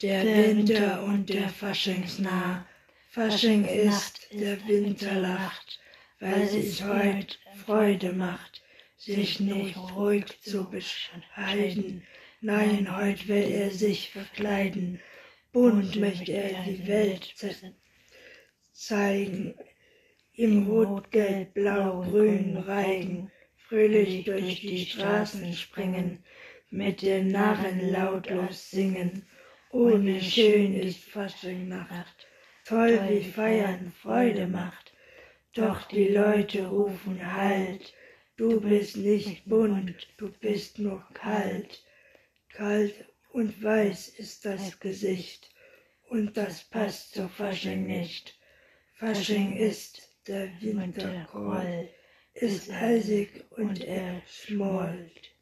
Der Winter und der Faschingsnah, Fasching ist, der Winter lacht, weil sich heut Freude macht, sich nicht ruhig zu bescheiden. Nein, heut will er sich verkleiden, bunt möchte er die Welt zeigen, im Rot, Gelb, Blau, Grün Reigen, fröhlich durch die Straßen springen, mit den Narren lautlos singen. Ohne schön ist Faschingnacht, toll wie Feiern Freude macht. Doch die Leute rufen Halt, du bist nicht bunt, du bist nur kalt. Kalt und weiß ist das Gesicht, und das passt zu Fasching nicht. Fasching ist der Wintergroll, ist eisig und er schmollt.